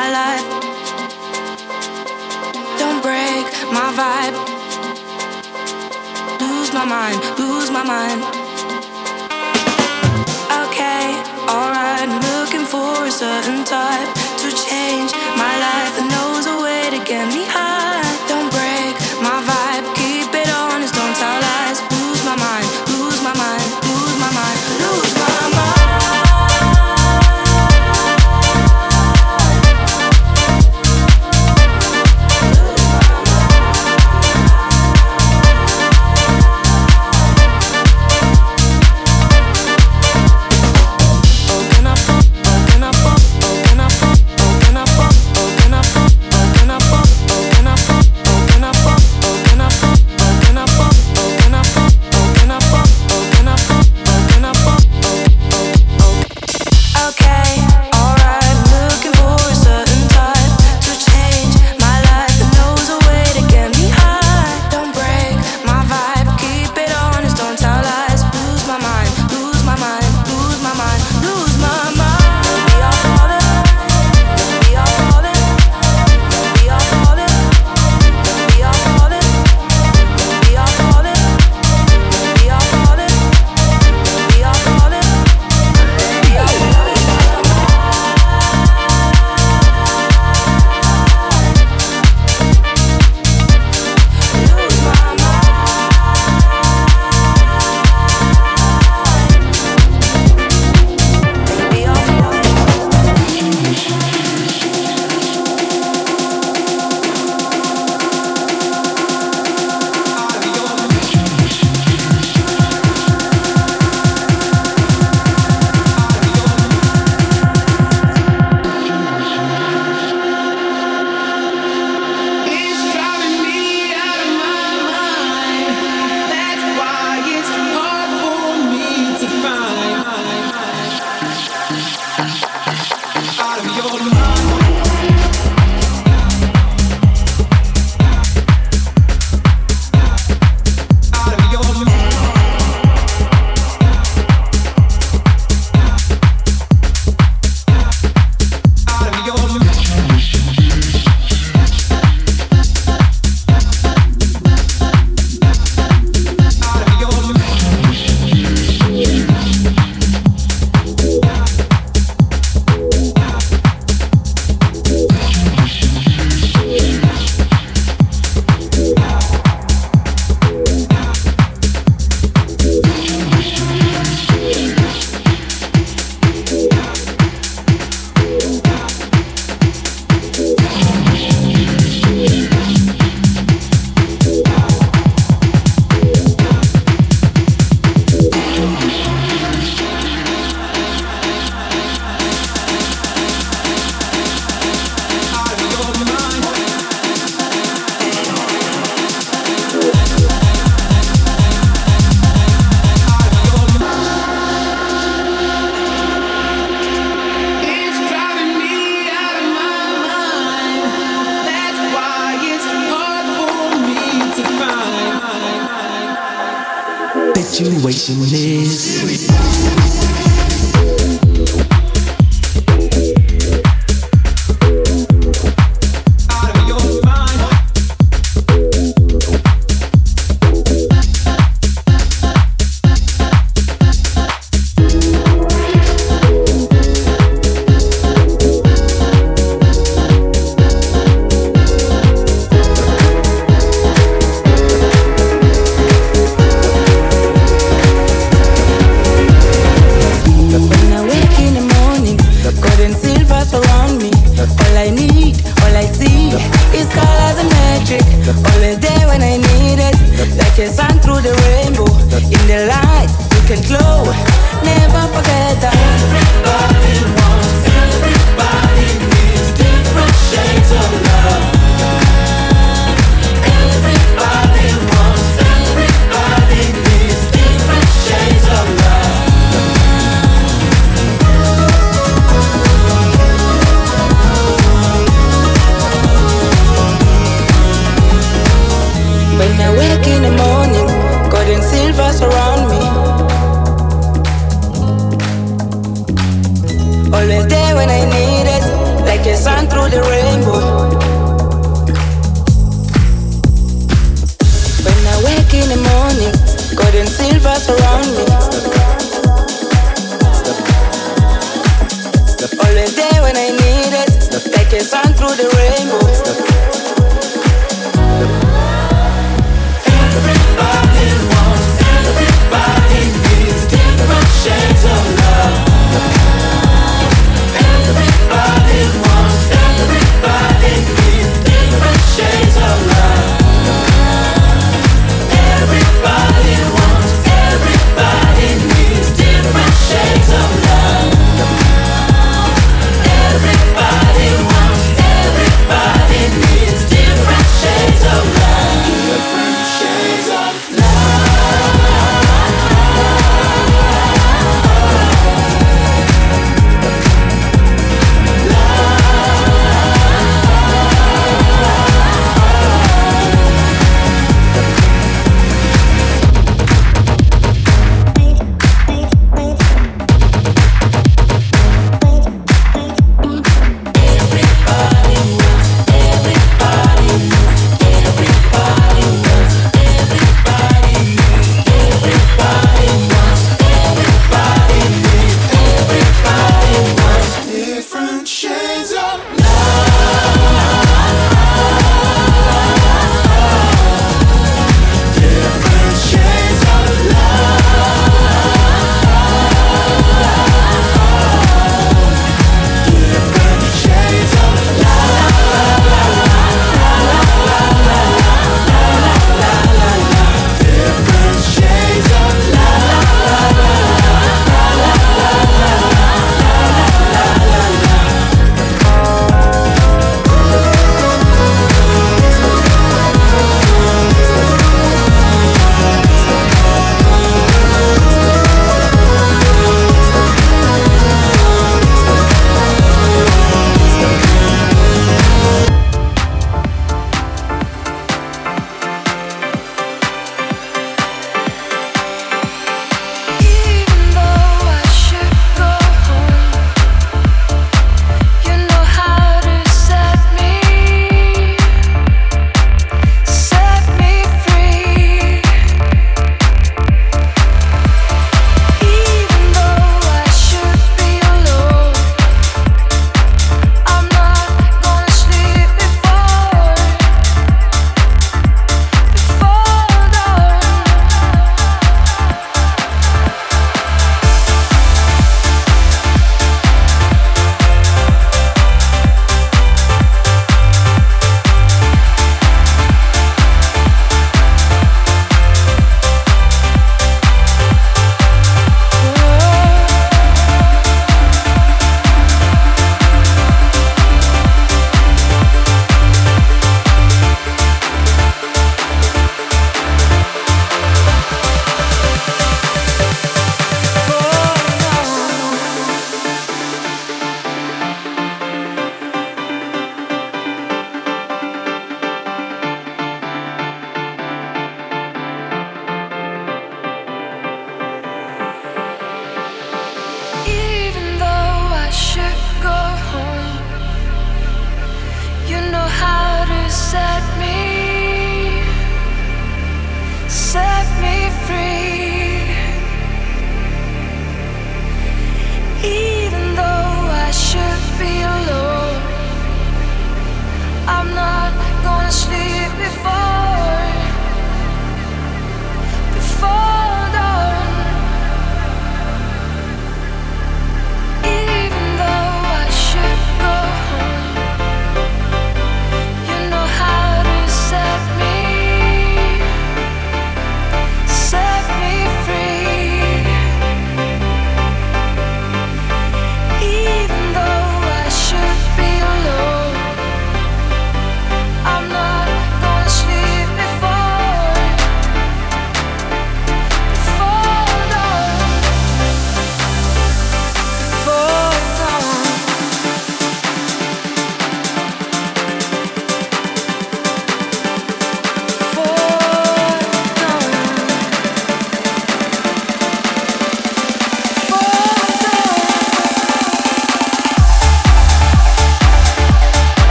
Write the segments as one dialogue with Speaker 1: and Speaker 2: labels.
Speaker 1: my life. Don't break my vibe. Lose
Speaker 2: my mind, lose my mind. Okay, alright, I'm looking for a certain type.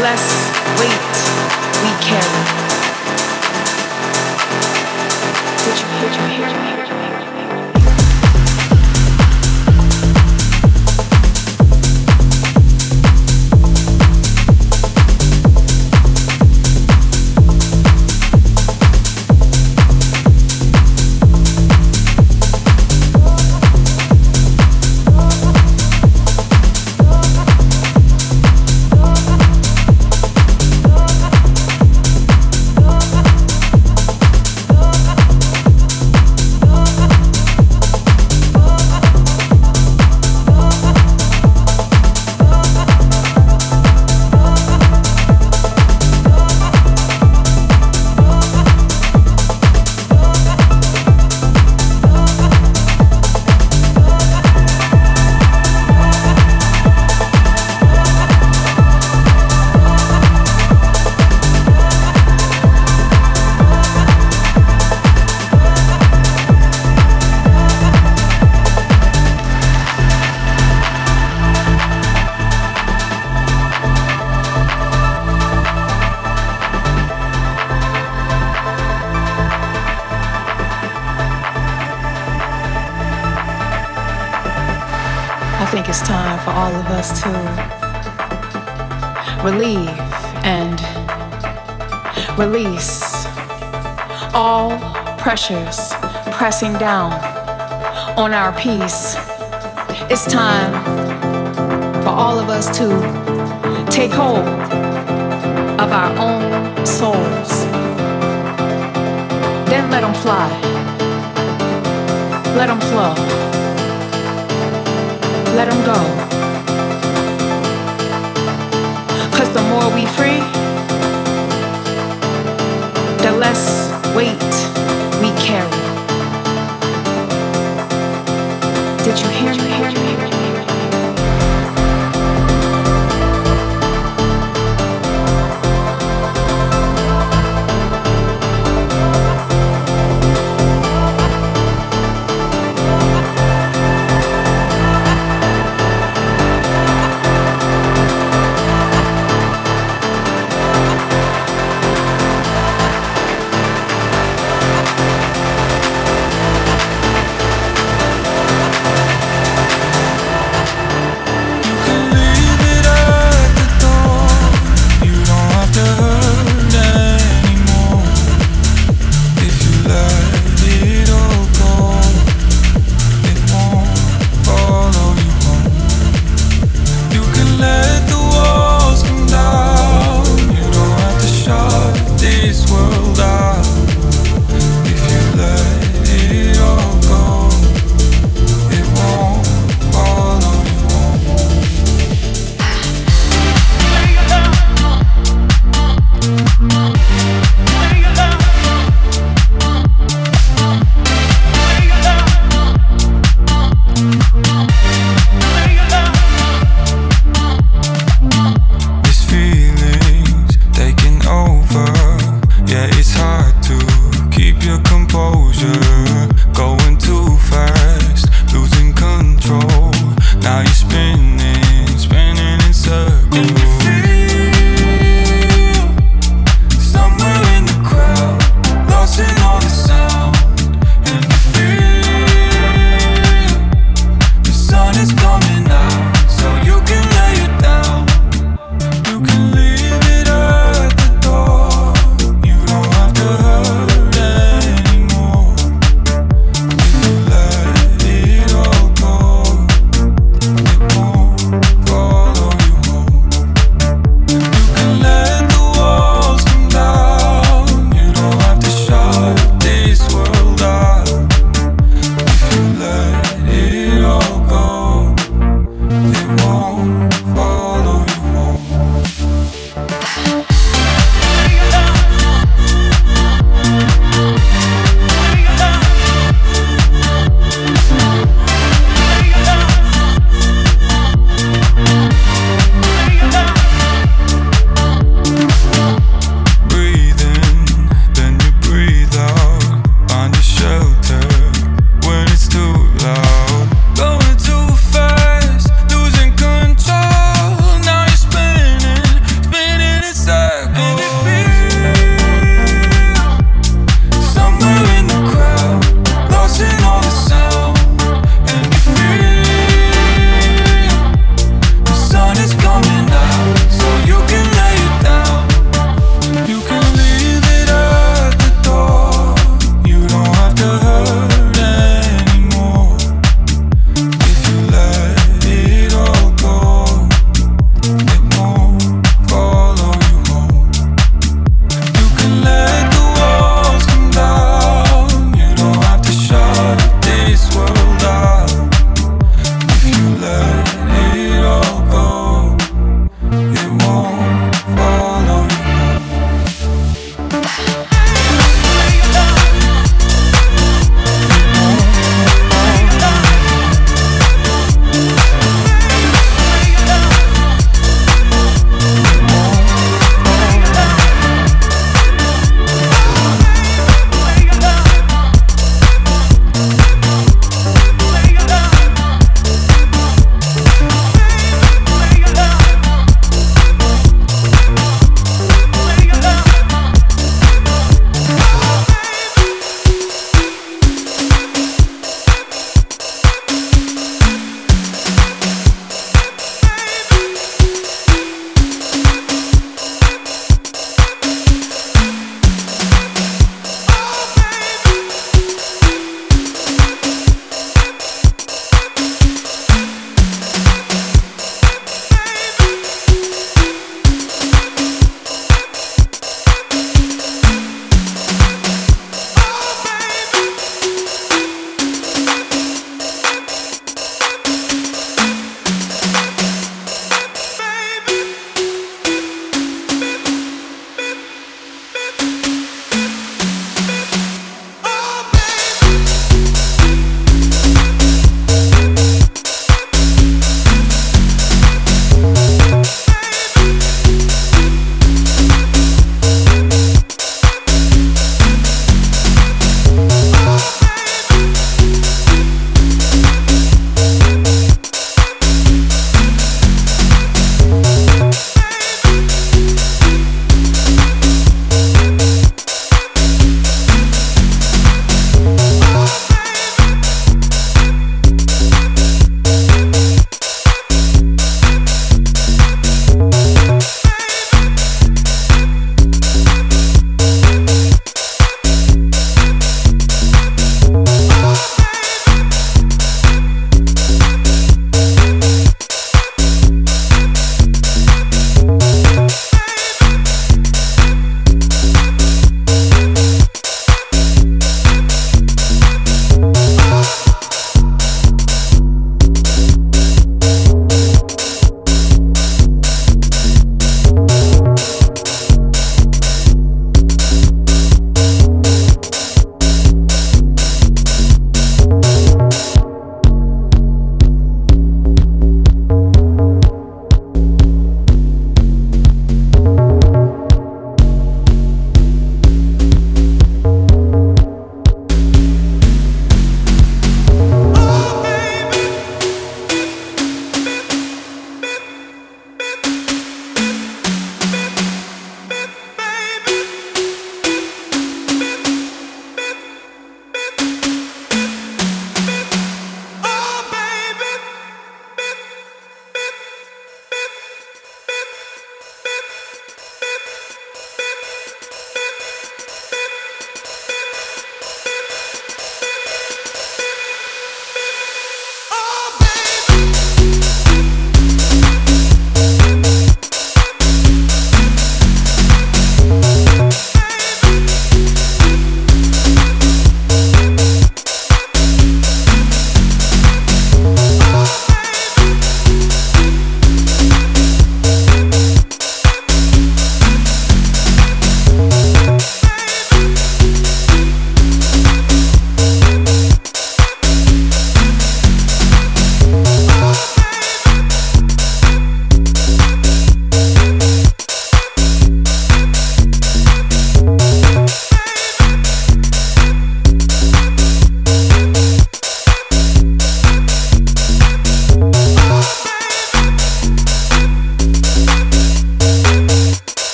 Speaker 2: Less weight we carry. Did you did you did you our peace. It's time for all of us to take hold of our own souls. Then let them fly. Let them flow. Let them go. Cause the more we free, the less weight